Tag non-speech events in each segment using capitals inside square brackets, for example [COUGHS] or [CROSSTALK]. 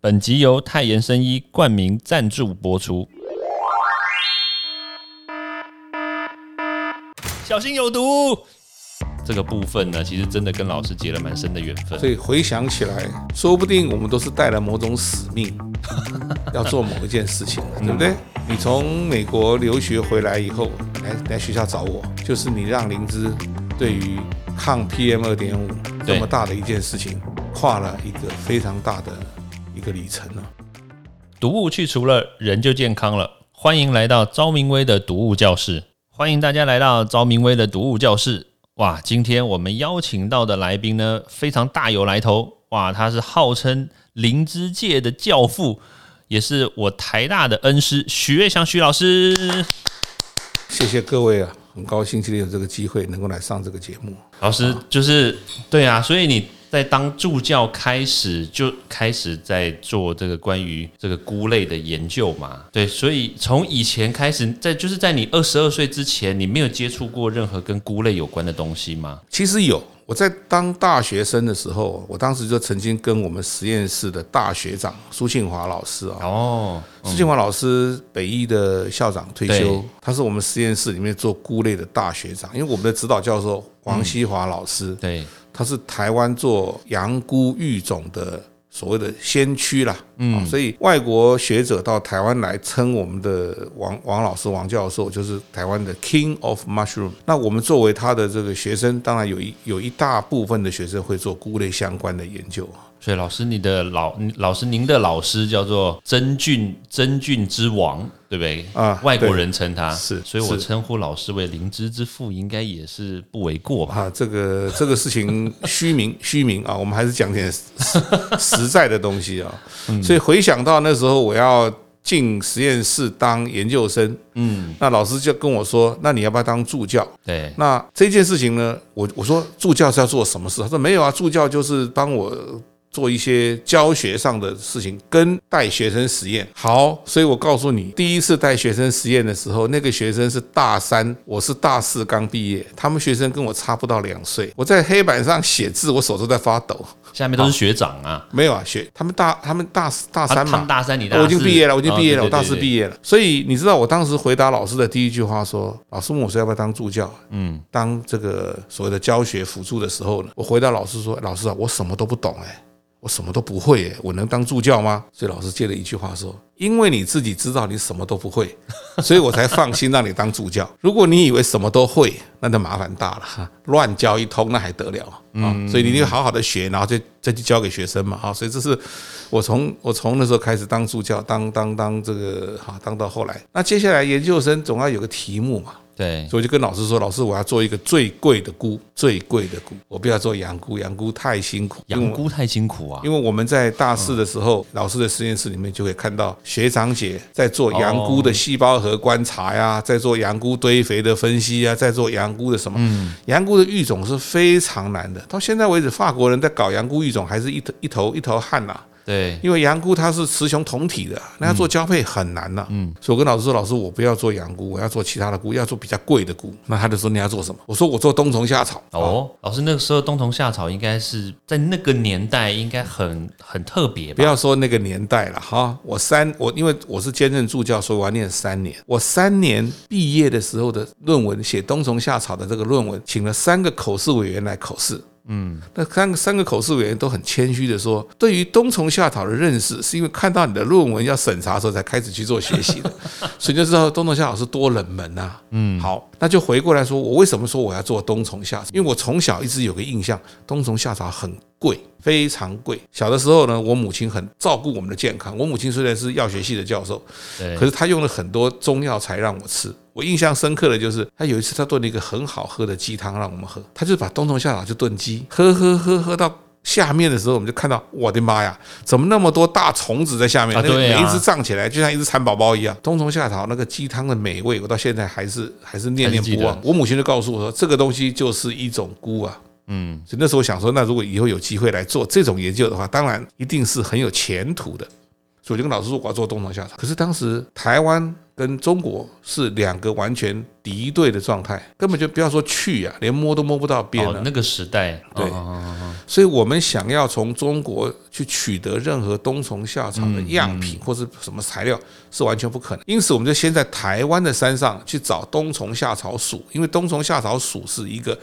本集由泰妍生医冠名赞助播出。小心有毒！这个部分呢，其实真的跟老师结了蛮深的缘分。所以回想起来，说不定我们都是带了某种使命，[LAUGHS] 要做某一件事情，对不对？你从美国留学回来以后，来来学校找我，就是你让灵芝对于抗 PM 二点五这么大的一件事情，跨了一个非常大的一个里程了。毒物去除了，人就健康了。欢迎来到昭明威的毒物教室，欢迎大家来到昭明威的毒物教室。哇，今天我们邀请到的来宾呢，非常大有来头。哇，他是号称灵芝界的教父，也是我台大的恩师许月祥许老师。谢谢各位啊，很高兴今天有这个机会能够来上这个节目。老师就是对啊，所以你在当助教开始就开始在做这个关于这个菇类的研究嘛？对，所以从以前开始，在就是在你二十二岁之前，你没有接触过任何跟菇类有关的东西吗？其实有，我在当大学生的时候，我当时就曾经跟我们实验室的大学长苏庆华老师啊，哦，苏庆华老师北医的校长退休，他是我们实验室里面做菇类的大学长，因为我们的指导教授王希华老师，对，他是台湾做羊菇育种的所谓的先驱啦，嗯，所以外国学者到台湾来称我们的王王老师王教授就是台湾的 King of Mushroom。那我们作为他的这个学生，当然有一有一大部分的学生会做菇类相关的研究。所以老师你的老老师您的老师叫做真菌真菌之王，对不对？啊外国人称他是所以我是称呼老师为灵芝之父，应该也是不为过吧？啊，这个这个事情虚名 [LAUGHS] 虚名啊，我们还是讲点实 [LAUGHS] 实在的东西啊。所以回想到那时候我要进实验室当研究生，嗯，那老师就跟我说，那你要不要当助教？对，那这件事情呢，我我说助教是要做什么事？他说没有啊，助教就是帮我做一些教学上的事情，跟带学生实验。好，所以我告诉你，第一次带学生实验的时候，那个学生是大三，我是大四刚毕业，他们学生跟我差不到两岁。我在黑板上写字，我手都在发抖。下面都是学长啊，[LAUGHS] 没有啊，学他们大他们大大三嘛他他们，大三，你我已经毕业了，我已经毕业了，哦我大四毕业。业了。所以你知道我当时回答老师的第一句话说：“老师问我说要不要当助教，嗯，当这个所谓的教学辅助的时候呢，我回答老师说：老师啊，我什么都不懂哎、我什么都不会哎、我能当助教吗？”所以老师接了一句话说：“因为你自己知道你什么都不会，[LAUGHS] 所以我才放心让你当助教。如果你以为什么都会，那就麻烦大了，哈乱教一通那还得了啊！所以你就好好的学，然后再再去教给学生嘛啊！所以这是我从我从那时候开始当助教，当当当这个哈，当到后来，那接下来研究生总要有个题目嘛，对，所以我就跟老师说，老师我要做一个最贵的菇，最贵的菇，我不要做羊菇，羊菇太辛苦，羊菇太辛苦啊。因为我们在大四的时候，老师的实验室里面就会看到学长姐在做羊菇的细胞核观察呀，在做羊菇堆肥的分析啊，在做羊菇的什么？羊菇的育种是非常难的，到现在为止，法国人在搞羊菇育种还是一头一头一头汗呐、对，因为羊菇它是雌雄同体的，那要做交配很难呐、嗯，所以我跟老师说，老师我不要做羊菇，我要做其他的菇，要做比较贵的菇。那他就说你要做什么？我说我做冬虫夏草。哦，老师那个时候冬虫夏草应该是在那个年代应该很很特别吧？不要说那个年代了哈，我三我因为我是兼任助教，所以我要念三年。我三年毕业的时候的论文写冬虫夏草的这个论文，请了三个口试委员来口试。嗯，那三个三个口试委员都很谦虚的说，对于冬虫夏草的认识，是因为看到你的论文要审查的时候才开始去做学习的，[LAUGHS] 所以就知道冬虫夏草是多冷门呐、嗯，好，那就回过来说，我为什么说我要做冬虫夏草？因为我从小一直有个印象，冬虫夏草很贵，非常贵。小的时候呢，我母亲很照顾我们的健康。我母亲虽然是药学系的教授，对可是她用了很多中药材让我吃。我印象深刻的就是，他有一次他炖了一个很好喝的鸡汤让我们喝，他就把冬虫夏草去炖鸡，喝喝喝喝到。下面的时候，我们就看到，我的妈呀，怎么那么多大虫子在下面？那每一只胀起来，就像一只蚕宝宝一样。冬虫夏草那个鸡汤的美味，我到现在还是还是念念不忘。我母亲就告诉我说，这个东西就是一种菇啊。嗯，所以那时候我想说，那如果以后有机会来做这种研究的话，当然一定是很有前途的。所以我就跟老师说我要做冬虫夏草。可是当时台湾跟中国是两个完全敌对的状态，根本就不要说去呀，连摸都摸不到边了。那个时代，对，所以我们想要从中国去取得任何冬虫夏草的样品或是什么材料，是完全不可能。因此，我们就先在台湾的山上去找冬虫夏草属，因为冬虫夏草属是一个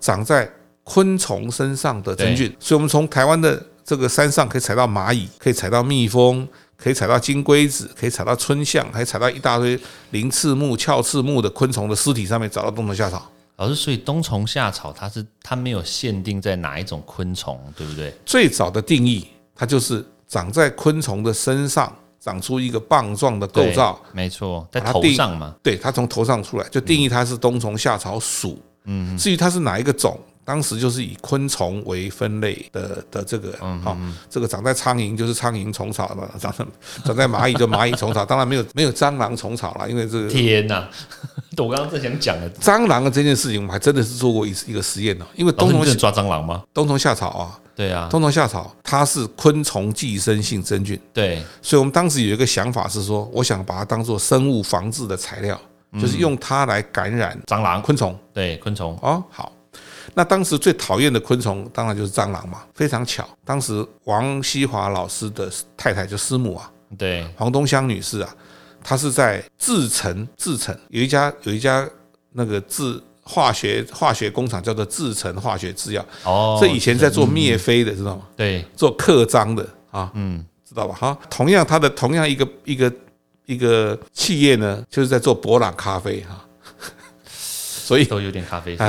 长在昆虫身上的真菌，所以我们从台湾的这个山上可以采到蚂蚁，可以采到蜜蜂。可以采到金龟子，可以采到春象，还采到一大堆鳞翅目、鞘翅目的昆虫的尸体上面找到冬虫夏草。老师，所以冬虫夏草它是它没有限定在哪一种昆虫，对不对？最早的定义，它就是长在昆虫的身上，长出一个棒状的构造。没错，在头上嘛。对，它从头上出来，就定义它是冬虫夏草属。嗯，至于它是哪一个种？当时就是以昆虫为分类的的这个，好，这个长在苍蝇就是苍蝇虫草嘛，[LAUGHS] 长在长在蚂蚁就蚂蚁虫草，当然没有 [LAUGHS] 没有蟑螂虫草了，因为这个天哪，[LAUGHS] 我刚刚正想讲的。蟑螂的这件事情，我们还真的是做过一次一个实验呢，因为冬虫抓蟑螂吗？冬虫夏草啊，对啊，冬虫夏草它是昆虫寄生性真菌，对，所以我们当时有一个想法是说，我想把它当做生物防治的材料，就是用它来感染蟑螂、昆虫，对，昆虫。哦，好。那当时最讨厌的昆虫当然就是蟑螂嘛。非常巧，当时王西华老师的太太就师母啊，对，黄东香女士啊，她是在制成制成有一家有一家那个制化学化学工厂叫做制成化学制药哦，这以前在做灭飞的知道吗？对，做刻章的啊，嗯，知道吧？哈，同样它的同样一个一个一个企业呢，就是在做博朗咖啡哈。所以都有点咖啡色，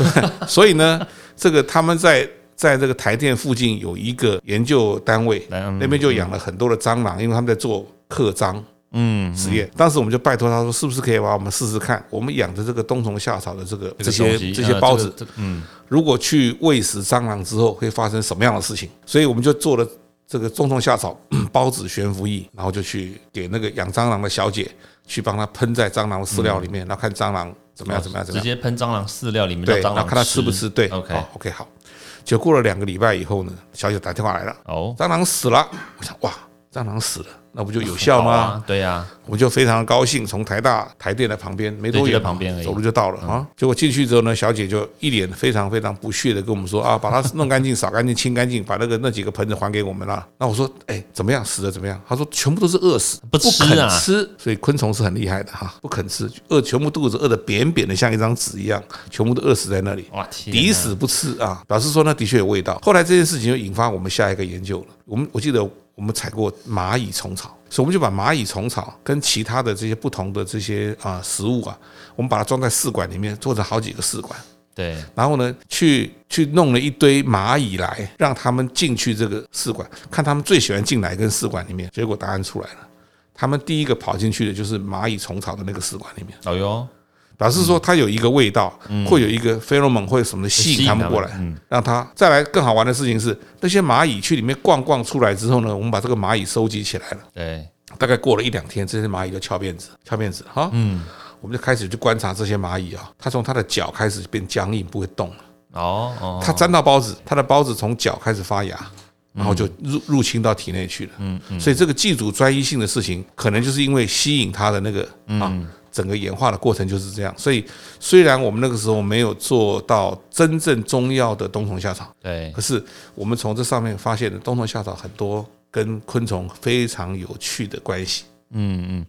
[LAUGHS] 所以呢，这个他们在在这个台电附近有一个研究单位，那边就养了很多的蟑螂，因为他们在做刻章嗯实验。当时我们就拜托他说，是不是可以把我们试试看，我们养的这个冬虫夏草的这个这些这些孢子，嗯，如果去喂食蟑螂之后会发生什么样的事情？所以我们就做了这个冬虫夏草 [COUGHS] 孢子悬浮液，然后就去给那个养蟑螂的小姐去帮她喷在蟑螂饲料里面，然后看蟑螂。怎么样？怎么样？直接喷蟑螂饲料里面的蟑螂，看它吃不吃。对，OK，OK，好。就过了两个礼拜以后呢，小姐打电话来了。哦，蟑螂死了。我想，哇，蟑螂死了。那不就有效吗？[LAUGHS] 对呀，我就非常高兴。从台大台电的旁边没多远，旁边走路就到了啊。结果进去之后呢，小姐就一脸非常非常不屑的跟我们说啊，把它弄干净、扫干净、清干净，把那个那几个盆子还给我们了。那我说，哎，怎么样？死的怎么样？她说全部都是饿死，不肯吃。所以昆虫是很厉害的哈，不肯吃，饿全部肚子饿得扁扁的，像一张纸一样，全部都饿死在那里。哇，抵死不吃啊，表示说那的确有味道。后来这件事情就引发我们下一个研究了。我们我记得我们采过蚂蚁虫草。所以我们就把蚂蚁虫草跟其他的这些不同的这些啊食物啊，我们把它装在试管里面，做成好几个试管。对。然后呢，去去弄了一堆蚂蚁来，让他们进去这个试管，看他们最喜欢进哪根试管里面。结果答案出来了，他们第一个跑进去的就是蚂蚁虫草的那个试管里面。哦哟。表示说它有一个味道，会有一个费洛蒙或者什么的吸引它们过来，让它再来更好玩的事情是，那些蚂蚁去里面逛逛出来之后呢，我们把这个蚂蚁收集起来了。对，大概过了一两天，这些蚂蚁就翘辫子，翘辫子哈。嗯，我们就开始去观察这些蚂蚁啊，它从它的脚开始变僵硬，不会动了。哦哦，它沾到孢子，它的孢子从脚开始发芽，然后就入入侵到体内去了。嗯嗯，所以这个寄主专一性的事情，可能就是因为吸引它的那个啊。整个演化的过程就是这样，所以虽然我们那个时候没有做到真正中药的冬虫夏草，对，可是我们从这上面发现的冬虫夏草很多跟昆虫非常有趣的关系。嗯嗯，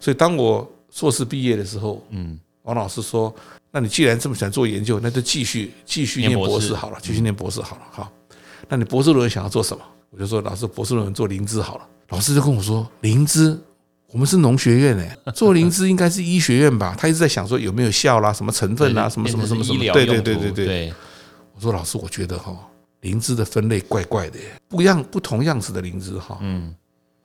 所以当我硕士毕业的时候，嗯，王老师说：“那你既然这么想做研究，那就继续继续念博士好了，继续念博士好了。”好，那你博士论文想要做什么？我就说：“老师，博士论文做灵芝好了。”老师就跟我说：“灵芝。”我们是农学院诶，做灵芝应该是医学院吧？[LAUGHS] 他一直在想说有没有效啦，什么成分啊，什么什么什么什么？对对对对对。我说老师，我觉得哈，灵芝的分类怪怪的，不一样不同样子的灵芝哈，嗯，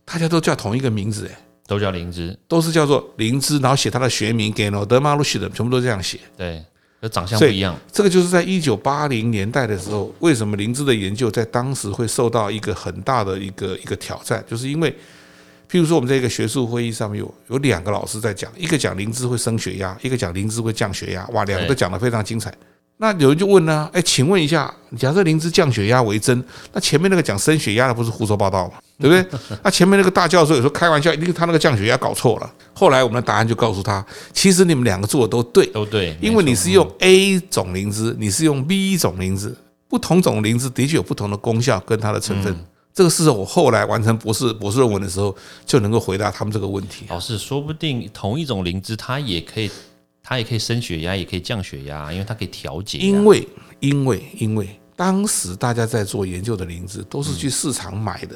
大家都叫同一个名字诶，都叫灵芝，都是叫做灵芝，然后写它的学名 e m a l u s 的，全部都这样写。对，长相不一样。这个就是在一九八零年代的时候，为什么灵芝的研究在当时会受到一个很大的一个一个挑战，就是因为。譬如说，我们在一个学术会议上面有有两个老师在讲，一个讲灵芝会升血压，一个讲灵芝会降血压，哇，两个都讲得非常精彩。那有人就问呢，哎，请问一下，假设灵芝降血压为真，那前面那个讲升血压的不是胡说八道吗？对不对？[LAUGHS] 那前面那个大教授有时候开玩笑，一定他那个降血压搞错了。后来我们的答案就告诉他，其实你们两个做的都对，都对，因为你是用 A 种灵芝，你是用 B 种灵芝，不同种灵芝的确有不同的功效跟它的成分。这个是我后来完成博士博士论文的时候就能够回答他们这个问题。老师，说不定同一种灵芝，它也可以，它也可以升血压，也可以降血压，因为它可以调节。因为，因为，因为当时大家在做研究的灵芝都是去市场买的，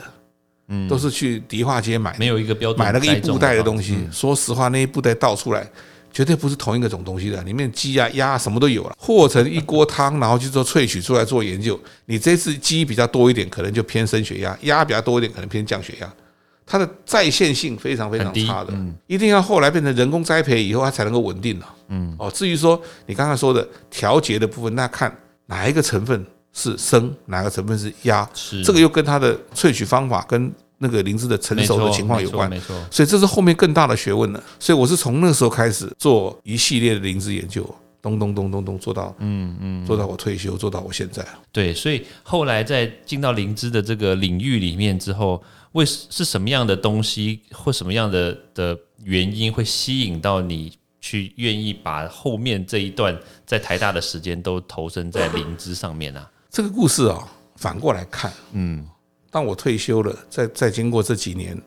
嗯，都是去迪化街买，没有一个标准买了个一布袋的东西。说实话，那一布袋倒出来。绝对不是同一个种东西的，里面鸡啊、鸭什么都有了，和成一锅汤，然后去做萃取出来做研究。你这次鸡比较多一点，可能就偏升血压；鸭比较多一点，可能偏降血压。它的再现性非常非常差的，一定要后来变成人工栽培以后，它才能够稳定了。嗯，哦，至于说你刚才说的调节的部分，那看哪一个成分是升，哪个成分是压，这个又跟它的萃取方法跟。那个灵芝的成熟的情况有关，没错，所以这是后面更大的学问了。所以我是从那时候开始做一系列的灵芝研究，咚咚咚咚咚做到，嗯嗯，做到我退休，做到我现在。对，所以后来在进到灵芝的这个领域里面之后，为是什么样的东西或什么样的的原因会吸引到你去愿意把后面这一段在台大的时间都投身在灵芝上面呢？这个故事啊，反过来看，嗯。当我退休了，再再经过这几年，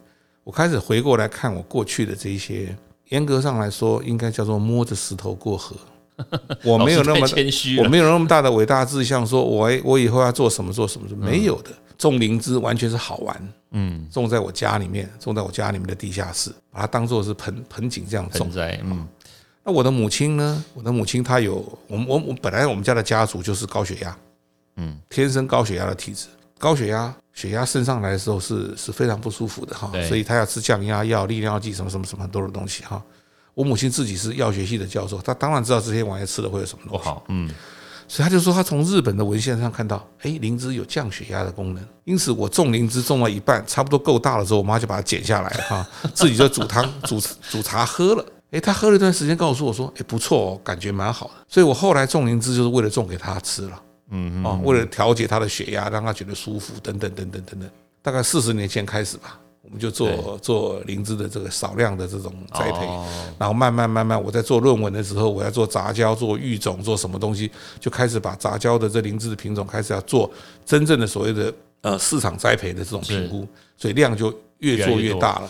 我开始回过来看我过去的这些，严格上来说，应该叫做摸着石头过河。[LAUGHS] 我没有那么谦虚，我没有那么大的伟大志向，说我我以后要做什么做什么，没有的。种灵芝完全是好玩，嗯，种在我家里面，种在我家里面的地下室，把它当做是盆盆景这样种。嗯，那我的母亲呢？我的母亲她有，我我我本来我们家的家族就是高血压，嗯，天生高血压的体质。高血压，血压升上来的时候是是非常不舒服的哈，所以他要吃降压药、利尿剂什么什么什么很多的东西哈。我母亲自己是药学系的教授，她当然知道这些玩意吃了会有什么不好，嗯，所以他就说他从日本的文献上看到，哎，灵芝有降血压的功能，因此我种灵芝种了一半，差不多够大了之后，我妈就把它剪下来哈，[LAUGHS] 自己就煮汤、[LAUGHS] 煮煮茶喝了。哎，他喝了一段时间，告诉我说，哎，不错哦，感觉蛮好的。所以我后来种灵芝就是为了种给他吃了。嗯哦，为了调节他的血压，让他觉得舒服，等等等等等等。大概四十年前开始吧，我们就做做灵芝的这个少量的这种栽培，然后慢慢慢慢，我在做论文的时候，我要做杂交、做育种、做什么东西，就开始把杂交的这灵芝的品种开始要做真正的所谓的呃市场栽培的这种评估，所以量就越做越大了。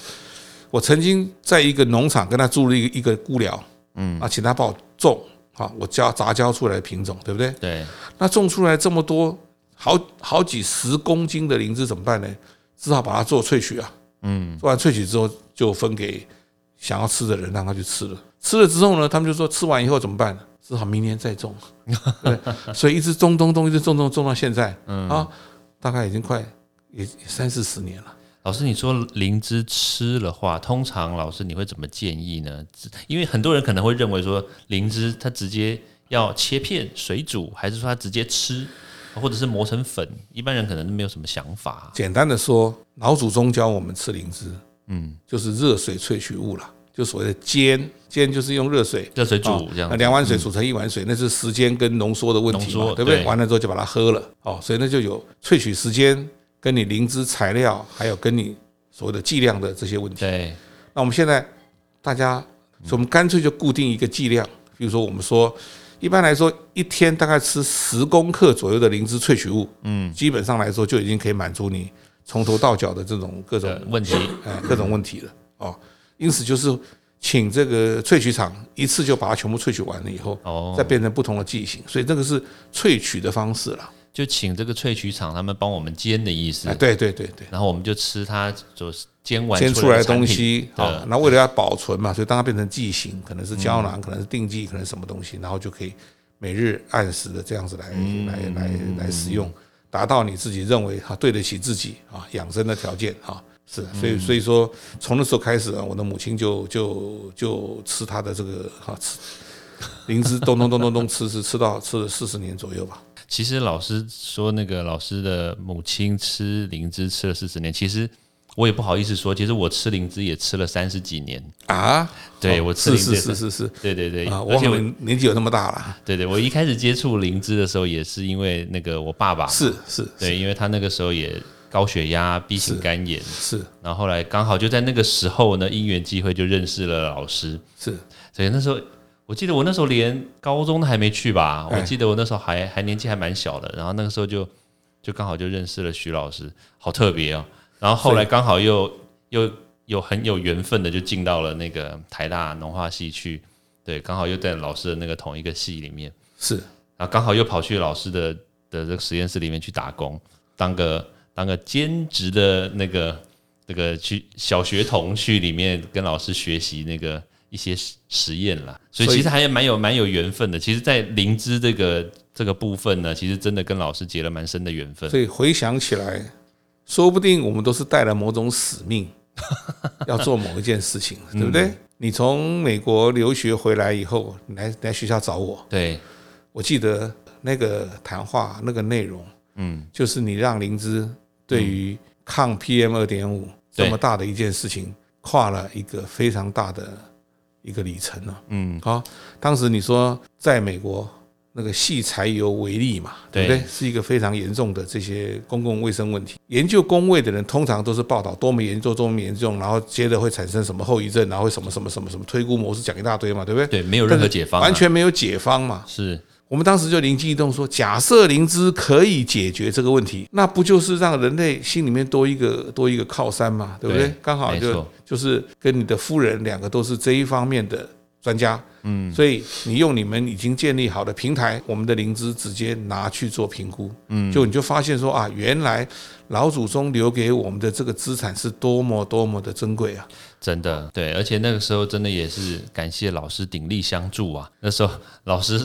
我曾经在一个农场跟他租了一个一个菇寮，嗯。啊，请他帮我种。好，我交杂交出来的品种，对不对？对。那种出来这么多，好好几十公斤的灵芝怎么办呢？只好把它做萃取啊。嗯。做完萃取之后，就分给想要吃的人，让他去吃了。吃了之后呢，他们就说吃完以后怎么办？只好明年再种。[LAUGHS] 对。所以一直种种种，一直种种种到现在，啊，大概已经快也三四十年了。老师，你说灵芝吃的话，通常老师你会怎么建议呢？因为很多人可能会认为说灵芝它直接要切片水煮，还是说它直接吃，或者是磨成粉？一般人可能没有什么想法。简单的说，老祖宗教我们吃灵芝，嗯，就是热水萃取物了，就所谓的煎，煎就是用热水热水煮这样，那两碗水煮成一碗水，那是时间跟浓缩的问题嘛，对不对？完了之后就把它喝了，哦，所以那就有萃取时间。跟你灵芝材料，还有跟你所谓的剂量的这些问题。对，那我们现在大家，我们干脆就固定一个剂量，比如说我们说，一般来说一天大概吃十公克左右的灵芝萃取物，嗯，基本上来说就已经可以满足你从头到脚的这种各种问题，哎，各种问题了哦。因此就是请这个萃取厂一次就把它全部萃取完了以后，哦，再变成不同的剂型，所以这个是萃取的方式了。就请这个萃取厂他们帮我们煎的意思，对对对对，然后我们就吃它就是煎完煎出来的东西啊。那为了要保存嘛，所以当它变成剂型，可能是胶囊，可能是定剂，可能什么东西，然后就可以每日按时的这样子来来来来使用，达到你自己认为哈对得起自己啊养生的条件啊。是，所以所以说从那时候开始啊，我的母亲就就就吃她的这个哈吃灵芝，咚咚咚咚咚吃吃吃到吃了四十年左右吧。其实老师说，那个老师的母亲吃灵芝吃了四十年。其实我也不好意思说，其实我吃灵芝也吃了三十几年。啊，对哦我吃灵芝是是是是是。对对对，我年纪有那么大了，对对，我一开始接触灵芝的时候，也是因为那个我爸爸，是是对，因为他那个时候也高血压、B 型肝炎，是然后后来刚好就在那个时候呢，因缘际会就认识了老师，是。所以那时候我记得我那时候连高中都还没去吧，哎。我记得我那时候还还年纪还蛮小的，然后那个时候就就刚好就认识了徐老师，好特别哦。然后后来刚好又又有很有缘分的就进到了那个台大农化系去，对，刚好又在老师的那个同一个系里面，是。然后刚好又跑去老师的的这个实验室里面去打工，当个当个兼职的那个这个去小学童去里面跟老师学习那个一些实实验啦，所以其实还蛮有蛮有缘分的。其实，在灵芝这个这个部分呢，其实真的跟老师结了蛮深的缘分。所以回想起来，说不定我们都是带了某种使命，[LAUGHS] 要做某一件事情，对不对？你从美国留学回来以后，你来来学校找我，对，我记得那个谈话那个内容，嗯，就是你让灵芝对于抗 PM 二点五这么大的一件事情，跨了一个非常大的一个里程了。嗯，好，当时你说在美国那个细柴油为例嘛，对不对对？是一个非常严重的这些公共卫生问题。研究工位的人通常都是报道多么严重、多么严重，然后接着会产生什么后遗症，然后会什么什么什么什么推估模式讲一大堆嘛，对不对？对，没有任何解方啊、完全没有解方嘛。是我们当时就灵机一动说，假设灵芝可以解决这个问题，那不就是让人类心里面多一个多一个靠山嘛，对不对？刚好就就是跟你的夫人两个都是这一方面的专家，嗯，所以你用你们已经建立好的平台，我们的灵芝直接拿去做评估，嗯，就你就发现说啊，原来老祖宗留给我们的这个资产是多么多么的珍贵啊，真的，对，而且那个时候真的也是感谢老师鼎力相助啊。那时候老师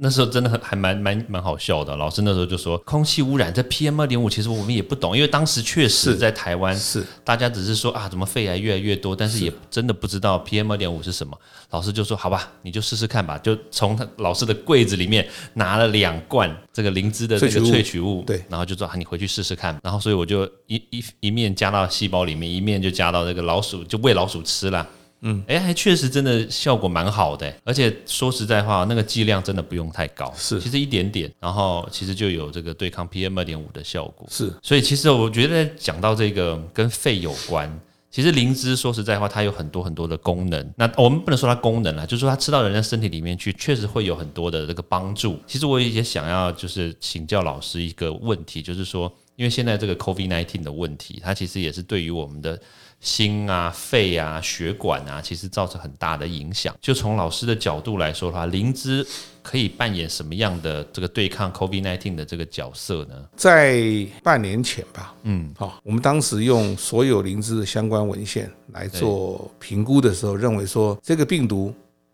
那时候真的很还蛮蛮蛮好笑的。老师那时候就说，空气污染这 PM 二点五，其实我们也不懂，因为当时确实在台湾，是大家只是说啊，怎么肺癌越来越多，但是也真的不知道 PM 二点五是什么。老师就说，好吧，你就试试看吧，就从他老师的柜子里面拿了两罐这个灵芝的这个萃取物对然后就说啊，你回去试试看。然后所以我就一一一面加到细胞里面，一面就加到这个老鼠，就喂老鼠吃啦。嗯，哎，还确实真的效果蛮好的，而且说实在话，那个剂量真的不用太高，是其实一点点，然后其实就有这个对抗 PM 二点五的效果。是所以其实我觉得讲到这个跟肺有关，其实灵芝说实在话，它有很多很多的功能。那我们不能说它功能啦，就是说它吃到人家身体里面去，确实会有很多的这个帮助。其实我也想要就是请教老师一个问题，就是说，因为现在这个 COVID nineteen 的问题，它其实也是对于我们的心啊、肺啊、血管啊，其实造成很大的影响。就从老师的角度来说的话，灵芝可以扮演什么样的这个对抗 COVID nineteen 的这个角色呢？在半年前吧，嗯，好，我们当时用所有灵芝的相关文献来做评估的时候，认为说这个病毒，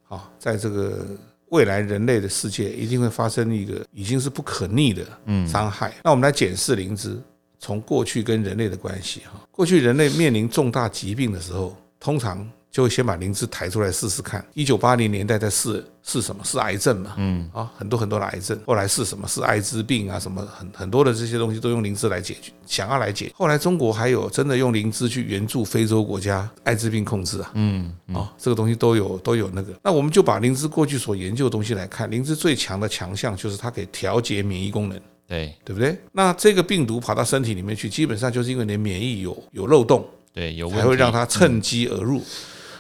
啊，在这个未来人类的世界一定会发生一个已经是不可逆的伤害。那我们来检视灵芝从过去跟人类的关系哈，过去人类面临重大疾病的时候，通常就会先把灵芝抬出来试试看。一九八零年代在试是什么？是癌症嘛？嗯啊，很多很多的癌症。后来是什么？是艾滋病啊，什么很很多的这些东西都用灵芝来解决，想要来解。后来中国还有真的用灵芝去援助非洲国家艾滋病控制啊。嗯啊，这个东西都有都有那个。那我们就把灵芝过去所研究的东西来看，灵芝最强的强项就是它可以调节免疫功能。对。对不对？那这个病毒跑到身体里面去，基本上就是因为你的免疫有有漏洞，对，有会让它趁机而入。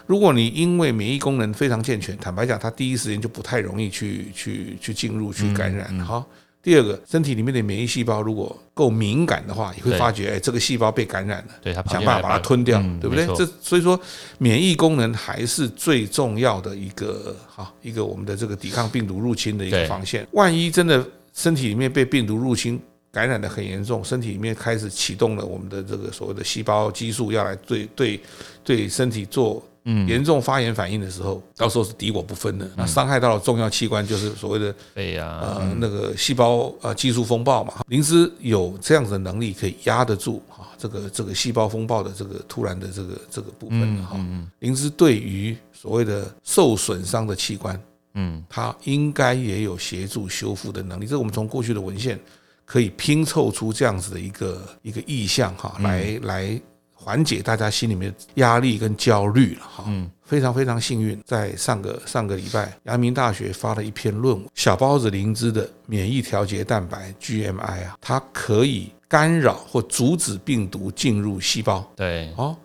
如果你因为免疫功能非常健全，坦白讲，它第一时间就不太容易去去去进入去感染。好，第二个，身体里面的免疫细胞如果够敏感的话，也会发觉，哎，这个细胞被感染了，对它想办法把它吞掉，嗯对不对？这所以说，免疫功能还是最重要的一个哈一个我们的这个抵抗病毒入侵的一个对。防线。万一真的身体里面被病毒入侵，感染的很严重，身体里面开始启动了我们的这个所谓的细胞激素，要来对对对身体做严重发炎反应的时候，到时候是敌我不分的。那伤害到了重要器官，就是所谓的肺啊，呃那个细胞呃激素风暴嘛。灵芝有这样子的能力，可以压得住啊这个这个细胞风暴的这个突然的这个这个部分哈。灵芝对于所谓的受损伤的器官，嗯，它应该也有协助修复的能力。这个我们从过去的文献可以拼凑出这样子的一个一个意向哈，来来缓解大家心里面的压力跟焦虑了哈。嗯，非常非常幸运，在上个上个礼拜，阳明大学发了一篇论文，小孢子灵芝的免疫调节蛋白 GMI 啊，它可以干扰或阻止病毒进入细胞。对，哦，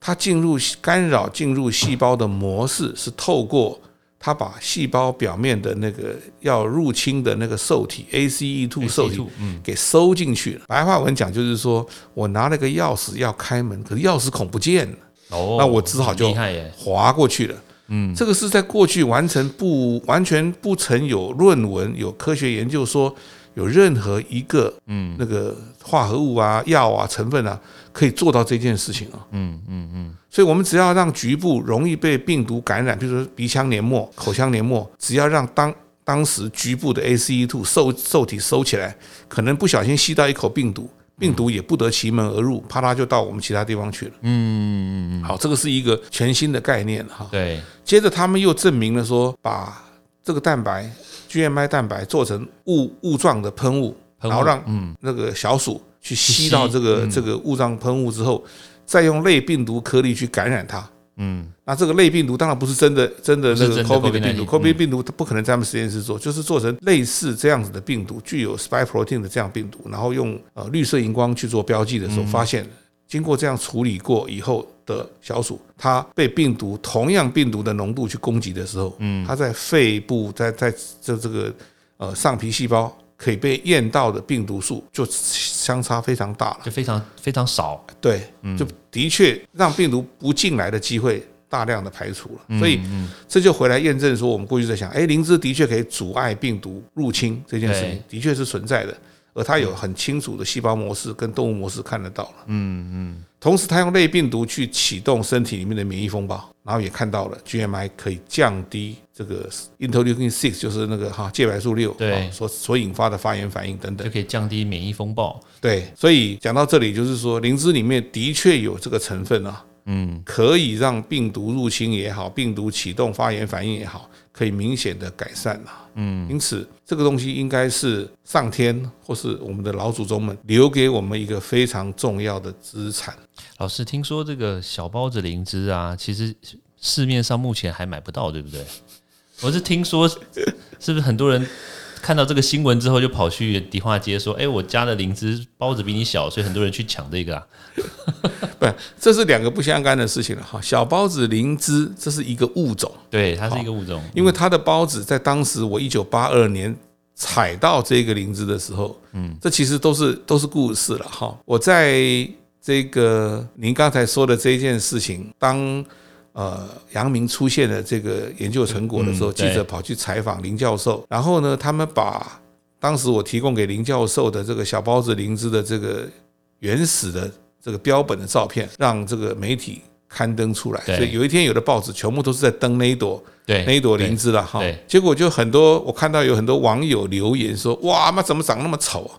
它进入干扰进入细胞的模式是透过它把细胞表面的那个要入侵的那个受体 ACE2 受体嗯给收进去了。白话文讲就是说我拿了个钥匙要开门，可是钥匙孔不见了，哦，那我只好就厉害耶，滑过去了。嗯，这个是在过去完成不完全不曾有论文有科学研究说有任何一个嗯那个化合物啊药啊成分啊可以做到这件事情啊。嗯嗯嗯，所以，我们只要让局部容易被病毒感染，比如说鼻腔黏膜、口腔黏膜，只要让当当时局部的 ACE2 受受体收起来，可能不小心吸到一口病毒，病毒也不得其门而入，啪啦就到我们其他地方去了。嗯嗯嗯，好，这个是一个全新的概念哈。对，接着，他们又证明了说，把这个蛋白 GMI 蛋白做成雾雾状的喷雾，然后让嗯。那个小鼠去吸吸到这个嗯。这个雾状喷雾之后，再用类病毒颗粒去感染它。嗯。那这个类病毒当然不是真的真的那个 COVID 的病毒 COVID-19，COVID 病毒它不可能在他们实验室做，就是做成类似这样子的病毒，具有 spike protein 的这样病毒，然后用呃绿色荧光去做标记的时候，发现经过这样处理过以后的小鼠，它被病毒同样病毒的浓度去攻击的时候，嗯，它在肺部在在这这个呃上皮细胞可以被验到的病毒数就相差非常大了。就非常非常少，对，就的确让病毒不进来的机会大量的排除了，所以这就回来验证说，我们过去在想，哎，灵芝的确可以阻碍病毒入侵这件事情，的确是存在的，而它有很清楚的细胞模式跟动物模式看得到了，嗯嗯，同时它用类病毒去启动身体里面的免疫风暴，然后也看到了 GMI 可以降低这个 interleukin six，就是那个哈介白素六对啊所所引发的发炎反应等等就。可以降低免疫风暴。对，所以讲到这里，就是说灵芝里面的确有这个成分啊，嗯，可以让病毒入侵也好，病毒启动发炎反应也好，可以明显的改善了，嗯，因此这个东西应该是上天或是我们的老祖宗们留给我们一个非常重要的资产。老师，听说这个小包子灵芝啊，其实市面上目前还买不到，对不对？我是听说，是不是很多人看到这个新闻之后，就跑去迪化街说：“哎、我家的灵芝包子比你小，所以很多人去抢这个啊。[LAUGHS] 不，这是两个不相干的事情了哈。小包子灵芝这是一个物种，”对，它是一个物种，因为它的包子在当时我一九八二年采到这个灵芝的时候，嗯，这其实都是都是故事了哈。我在这个您刚才说的这件事情，当呃阳明出现的这个研究成果的时候，嗯记者跑去采访林教授，然后呢，他们把当时我提供给林教授的这个小包子灵芝的这个原始的这个标本的照片，让这个媒体刊登出来。所以有一天，有的报纸全部都是在登那一朵对，那一朵对灵芝了哈对。结果就很多，我看到有很多网友留言说：“哇，妈怎么长那么丑啊？”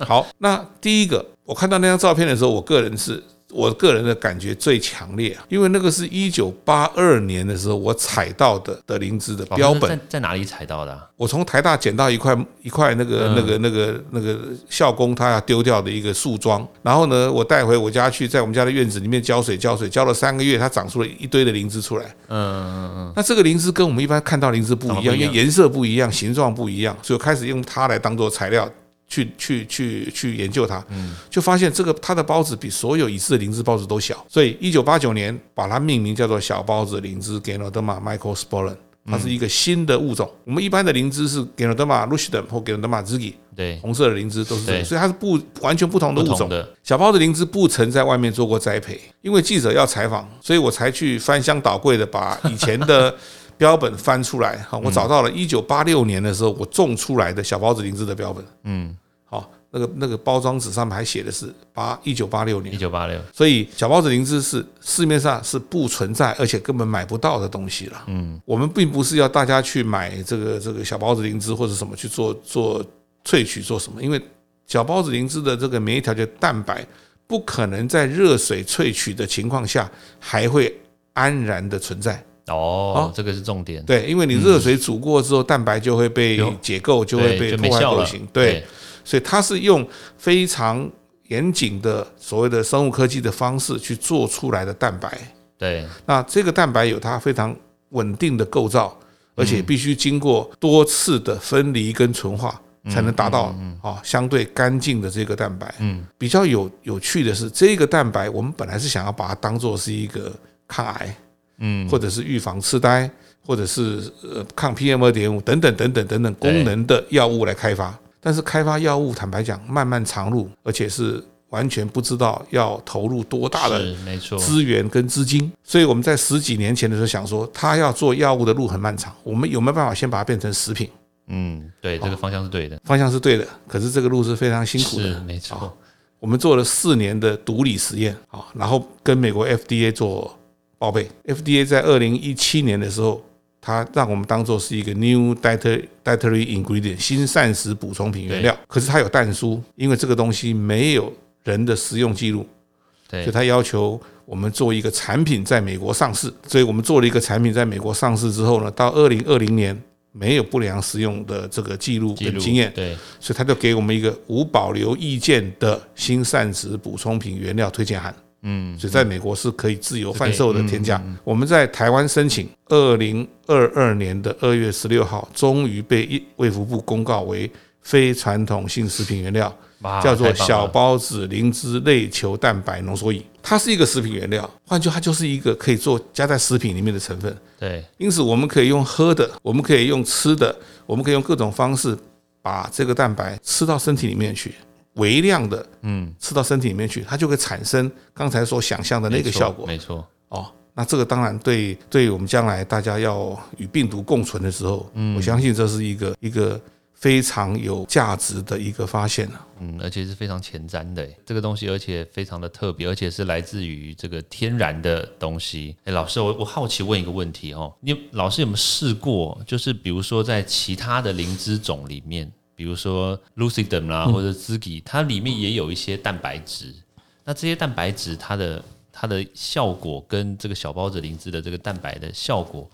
[LAUGHS] 好，好那第一个，我看到那张照片的时候，我个人是。我个人的感觉最强烈啊，因为那个是一九八二年的时候我采到的的灵芝的标本。那在，在哪里采到的啊、我从台大捡到一块一块那个嗯。那个那个那个校工他要丢掉的一个树桩，然后呢，我带回我家去，在我们家的院子里面浇水浇水，浇了三个月，它长出了一堆的灵芝出来。嗯嗯嗯，那这个灵芝跟我们一般看到灵芝不一样，长得不一样。因为颜色不一样，形状不一样，所以开始用它来当做材料去去去去研究它，就发现这个它的包子比所有已知的灵芝包子都小，所以一九八九年把它命名叫做小包子灵芝 Ganoderma microsporum。它是一个新的物种。我们一般的灵芝是 Ganoderma lucidum 或 Ganoderma zigi，对，红色的灵芝都是这样，所以它是不完全不同的物种。的，小包子灵芝不曾在外面做过栽培，因为记者要采访，所以我才去翻箱倒柜的把以前的标本翻出来。哈，我找到了一九八六年的时候我种出来的小包子灵芝的标本。嗯，好，那个那个包装纸上面还写的是八一九八六年一年，九八六，所以小包子灵芝是市面上是不存在，而且根本买不到的东西了。嗯，我们并不是要大家去买这个这个小包子灵芝或者什么去做做萃取做什么，因为小包子灵芝的这个免疫调节蛋白不可能在热水萃取的情况下还会安然的存在。哦，这个是重点，对，因为你热水煮过之后，蛋白就会被解构，就会被破坏没效了。构型。对，，所以它是用非常严谨的所谓的生物科技的方式去做出来的蛋白。对，那这个蛋白有它非常稳定的构造，而且必须经过多次的分离跟纯化，才能达到啊相对干净的这个蛋白。嗯，比较有有趣的是，这个蛋白我们本来是想要把它当做是一个抗癌，嗯，或者是预防痴呆，或者是呃抗 PM 二点五等等等等等等功能的药物来开发。但是开发药物，坦白讲，漫漫长路，而且是。完全不知道要投入多大的资源跟资金，所以我们在十几年前的时候想说，他要做药物的路很漫长，我们有没有办法先把它变成食品？嗯，对，这个方向是对的，方向是对的。可是这个路是非常辛苦的，没错。我们做了四年的毒理实验啊，然后跟美国 FDA 做报备。FDA 在二零一七年的时候，它让我们当做是一个 new dietary dietary ingredient 新膳食补充品原料，可是它有淡书，因为这个东西没有。人的食用记录，所以它要求我们做一个产品在美国上市，所以我们做了一个产品在美国上市之后呢，到二零二零年没有不良食用的这个记录跟经验，对，所以他就给我们一个无保留意见的新膳食补充品原料推荐函，嗯，所以在美国是可以自由贩售的添加。我们在台湾申请，二零二二年的二月十六号，终于被卫福部公告为非传统性食品原料。叫做小孢子灵芝类球蛋白浓缩饮，它是一个食品原料，换句话它就是一个可以做加在食品里面的成分。对，因此我们可以用喝的，我们可以用吃的，我们可以用各种方式把这个蛋白吃到身体里面去，微量的，嗯，吃到身体里面去，它就会产生刚才所想象的那个效果。没错，哦，那这个当然对，对我们将来大家要与病毒共存的时候，嗯我相信这是一个一个。非常有价值的一个发现了，嗯，而且是非常前瞻的这个东西，而且非常的特别，而且是来自于这个天然的东西。哎，老师，我我好奇问一个问题哦，你老师有没有试过？就是比如说在其他的灵芝种里面，比如说 lucidum 啦或者 Ziggy，，它里面也有一些蛋白质。那这些蛋白质它的它的效果跟这个小孢子灵芝的这个蛋白的效果。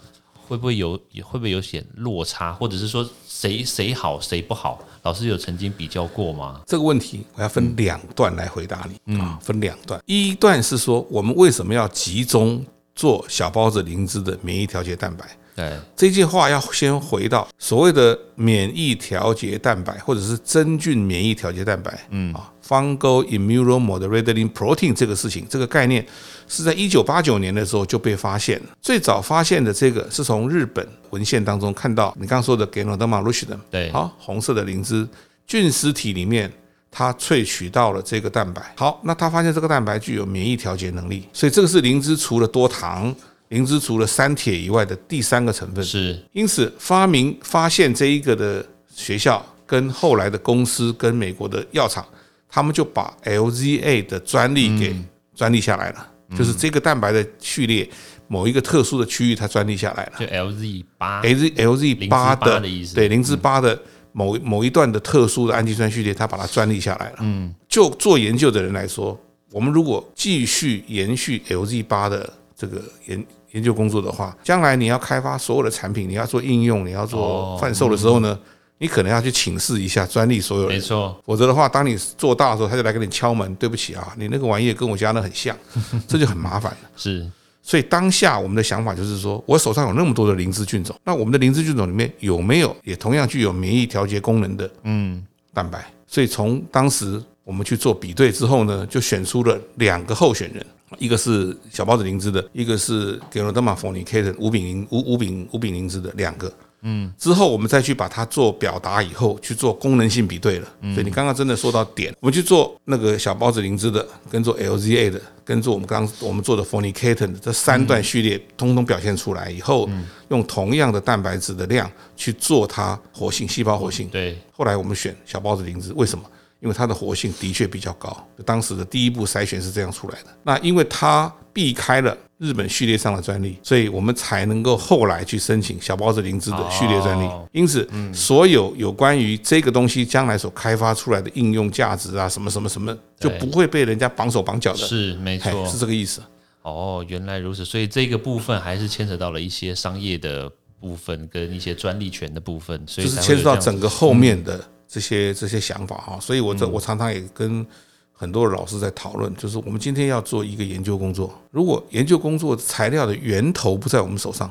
会不会有会不会有显落差，或者是说谁谁好谁不好？老师有曾经比较过吗？这个问题我要分两段来回答你啊，分两段。一段是说我们为什么要集中做小孢子灵芝的免疫调节蛋白？对，这句话要先回到所谓的免疫调节蛋白，或者是真菌免疫调节蛋白，嗯啊，fungal immunomodulating protein 这个事情，这个概念是在一九八九年的时候就被发现了。最早发现的这个是从日本文献当中看到，你刚刚说的 Ganoderma lucidum，对，好，红色的灵芝菌丝体里面，它萃取到了这个蛋白。好，那他发现这个蛋白具有免疫调节能力，所以这个是灵芝除了多糖。灵芝除了三铁以外的第三个成分。是，因此发明发现这一个的学校跟后来的公司跟美国的药厂，他们就把 LZA 的专利给专利下来了，就是这个蛋白的序列某一个特殊的区域，它专利下来了。就 LZ 八，LZ LZ 八的意思，对，灵芝八的某某一段的特殊的氨基酸序列，它把它专利下来了。嗯，就做研究的人来说，我们如果继续延续 LZ 八的这个研研究工作的话，将来你要开发所有的产品，你要做应用，你要做贩售的时候呢，你可能要去请示一下专利所有人，没错。否则的话，当你做大的时候，他就来给你敲门，对不起啊，你那个玩意跟我家那很像，[LAUGHS] 这就很麻烦了。是，所以当下我们的想法就是说，我手上有那么多的灵芝菌种，那我们的灵芝菌种里面有没有也同样具有免疫调节功能的嗯蛋白？所以从当时我们去做比对之后呢，就选出了两个候选人。一个是小包子灵芝的，一个是 g e r o d a m a f o r n i c a t o n 五丙灵五五丙五丙灵芝的两个，嗯，之后我们再去把它做表达以后去做功能性比对了，所以你刚刚真的说到点，我们去做那个小孢子灵芝的，跟做 LZA 的，跟做我们刚我们做的 f o n i c a t o n 这三段序列，通通表现出来以后，用同样的蛋白质的量去做它活性细胞活性，对，后来我们选小孢子灵芝，为什么？因为它的活性的确比较高，当时的第一步筛选是这样出来的。那因为它避开了日本序列上的专利，所以我们才能够后来去申请小包子灵芝的序列专利。因此，所有有关于这个东西将来所开发出来的应用价值啊，什么什么什么，就不会被人家绑手绑脚的。是没错，是这个意思。哦，原来如此。所以这个部分还是牵扯到了一些商业的部分跟一些专利权的部分，所以牵涉到整个后面的。这些这些想法哈，所以我这我常常也跟很多老师在讨论，就是我们今天要做一个研究工作，如果研究工作材料的源头不在我们手上，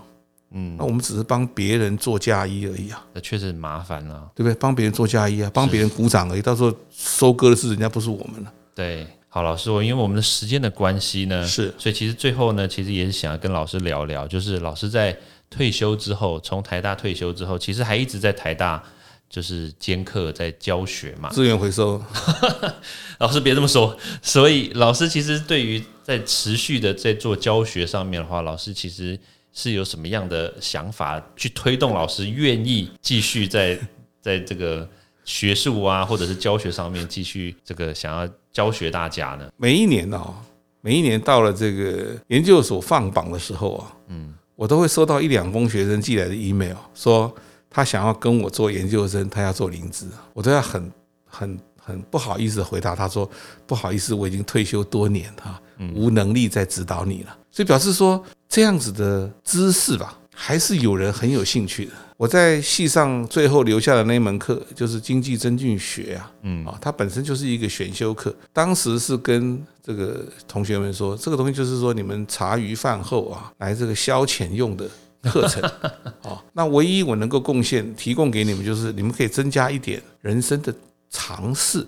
嗯，那我们只是帮别人做嫁衣而已啊，那确实很麻烦了。对不对？帮别人做嫁衣啊，帮别人鼓掌而已，到时候收割的是人家，不是我们了。对，好，老师，我因为我们的时间的关系呢，是所以其实最后呢，其实也是想要跟老师聊聊，就是老师在退休之后，从台大退休之后，其实还一直在台大就是兼课在教学嘛。资源回收，[LAUGHS] 老师别这么说，所以老师其实对于在持续的在做教学上面的话，老师其实是有什么样的想法去推动老师愿意继续在 [LAUGHS] 在这个学术啊，或者是教学上面继续这个想要教学大家呢？每一年哦，每一年到了这个研究所放榜的时候啊，嗯，我都会收到一两封学生寄来的 email，说他想要跟我做研究生，他要做灵芝，我都要很很很不好意思地回答他说，不好意思，我已经退休多年哈，无能力再指导你了，所以表示说这样子的知识吧，还是有人很有兴趣的。我在系上最后留下的那门课就是经济增进学啊，嗯啊，它本身就是一个选修课。当时是跟这个同学们说，这个东西就是说你们茶余饭后啊，来这个消遣用的课程啊。[LAUGHS] 那唯一我能够贡献提供给你们，就是你们可以增加一点人生的尝试。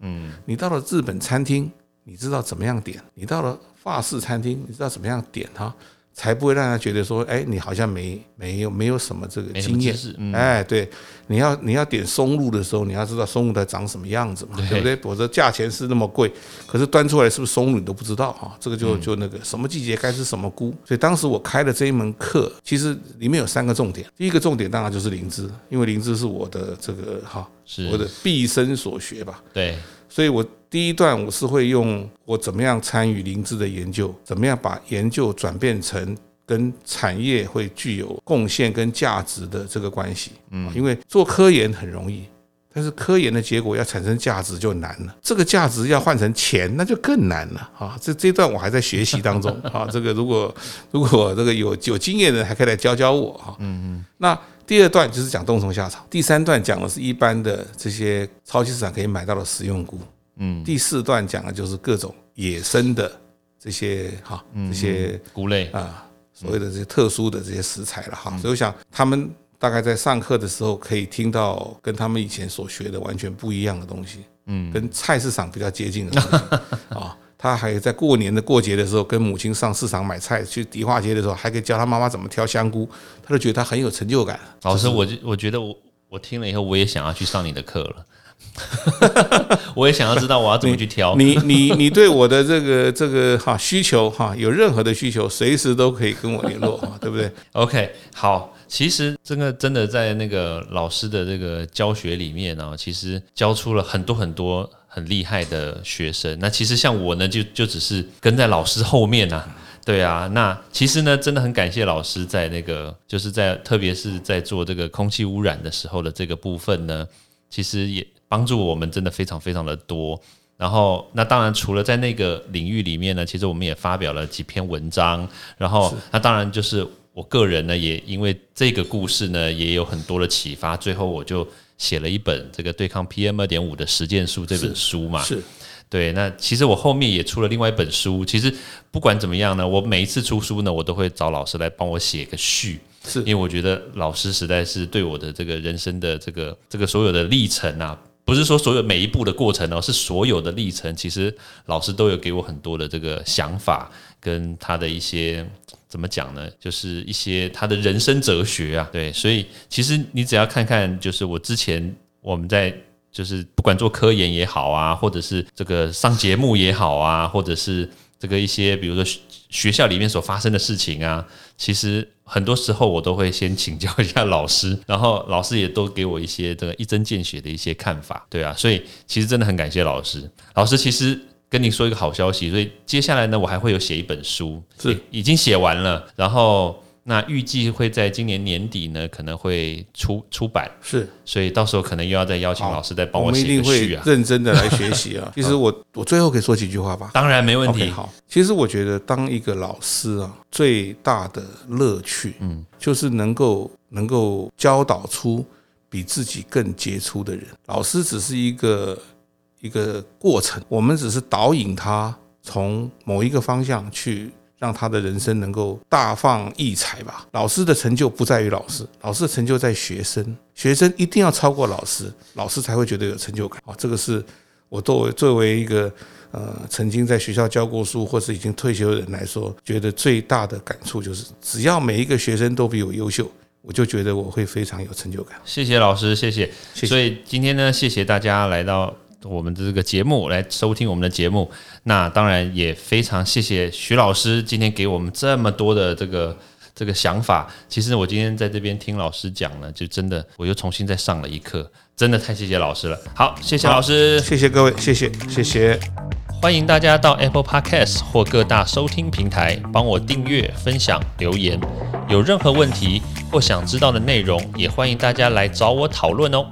嗯，你到了日本餐厅，你知道怎么样点；你到了法式餐厅，你知道怎么样点哈。才不会让他觉得说，哎，你好像没没有没有什么这个经验。哎，对，你要你要点松露的时候，你要知道松露它长什么样子嘛，对。不对？否则价钱是那么贵，可是端出来是不是松露你都不知道哈，这个就就那个什么季节该吃什么菇。所以当时我开的这一门课，其实里面有三个重点，第一个重点当然就是灵芝，因为灵芝是我的这个哈，是。我的毕生所学吧。对，所以我第一段我是会用我怎么样参与灵芝的研究，怎么样把研究转变成跟产业会具有贡献跟价值的这个关系。嗯，因为做科研很容易。但是科研的结果要产生价值就难了，这个价值要换成钱那就更难了啊！这这一段我还在学习当中啊。这个如果如果这个有有经验的人还可以来教教我哈。嗯嗯。那第二段就是讲冬虫夏草，第三段讲的是一般的这些超级市场可以买到的食用菇。嗯。第四段讲的就是各种野生的这些哈这些菇类啊，所谓的这些特殊的这些食材了哈。所以我想他们大概在上课的时候可以听到跟他们以前所学的完全不一样的东西，嗯，跟菜市场比较接近的东西 [LAUGHS] 啊。他还在过年的过节的时候，跟母亲上市场买菜，去迪化街的时候，还可以教他妈妈怎么挑香菇，他就觉得他很有成就感。老师，我就我觉得我我听了以后，我也想要去上你的课了。我也想要知道我要怎么去挑。[LAUGHS] 你你你对我的这个这个哈需求哈有任何的需求，随时都可以跟我联络哈，对不对？[LAUGHS] OK，好，其实这个真的在那个老师的这个教学里面呢、其实教出了很多很多很厉害的学生。那其实像我呢，就就只是跟在老师后面啊。对啊，那其实呢，真的很感谢老师在那个，就是在特别是在做这个空气污染的时候的这个部分呢，其实也帮助我们真的非常非常的多。然后，那当然除了在那个领域里面呢，其实我们也发表了几篇文章。然后，那当然就是我个人呢，也因为这个故事呢，也有很多的启发。最后，我就写了一本这个对抗 PM 二点五的实践书这本书嘛。是对，那其实我后面也出了另外一本书。其实不管怎么样呢，我每一次出书呢，我都会找老师来帮我写个序。是因为我觉得老师实在是对我的这个人生的这个这个所有的历程啊，不是说所有每一步的过程哦，是所有的历程，其实老师都有给我很多的这个想法，跟他的一些怎么讲呢，就是一些他的人生哲学啊，对，所以其实你只要看看，就是我之前我们在。就是不管做科研也好啊，或者是这个上节目也好啊，或者是这个一些比如说学校里面所发生的事情啊，其实很多时候我都会先请教一下老师，然后老师也都给我一些这个一针见血的一些看法，对啊，所以其实真的很感谢老师。老师其实跟你说一个好消息，所以接下来呢，我还会有写一本书，是已经写完了，然后那预计会在今年年底呢可能会出出版，是，所以到时候可能又要再邀请老师再帮我写一写定会个序啊。认真的来学习啊。[LAUGHS] 其实我我最后可以说几句话吧。当然没问题，好，其实我觉得当一个老师啊，最大的乐趣，嗯，就是能够能够教导出比自己更杰出的人。老师只是一个一个过程，我们只是导引他从某一个方向去。让他的人生能够大放异彩吧。老师的成就不在于老师，老师的成就在学生。学生一定要超过老师，老师才会觉得有成就感。啊，这个是我作为作为一个呃曾经在学校教过书或是已经退休的人来说，觉得最大的感触就是，只要每一个学生都比我优秀，我就觉得我会非常有成就感。谢谢老师，谢谢。谢谢所以今天呢，谢谢大家来到我们的这个节目来收听我们的节目。那当然也非常谢谢徐老师今天给我们这么多的这个这个想法。其实我今天在这边听老师讲呢，就真的我又重新再上了一课，真的太谢谢老师了。好，谢谢老师。谢谢各位，谢谢谢谢。欢迎大家到 Apple Podcast 或各大收听平台帮我订阅、分享、留言。有任何问题或想知道的内容，也欢迎大家来找我讨论哦。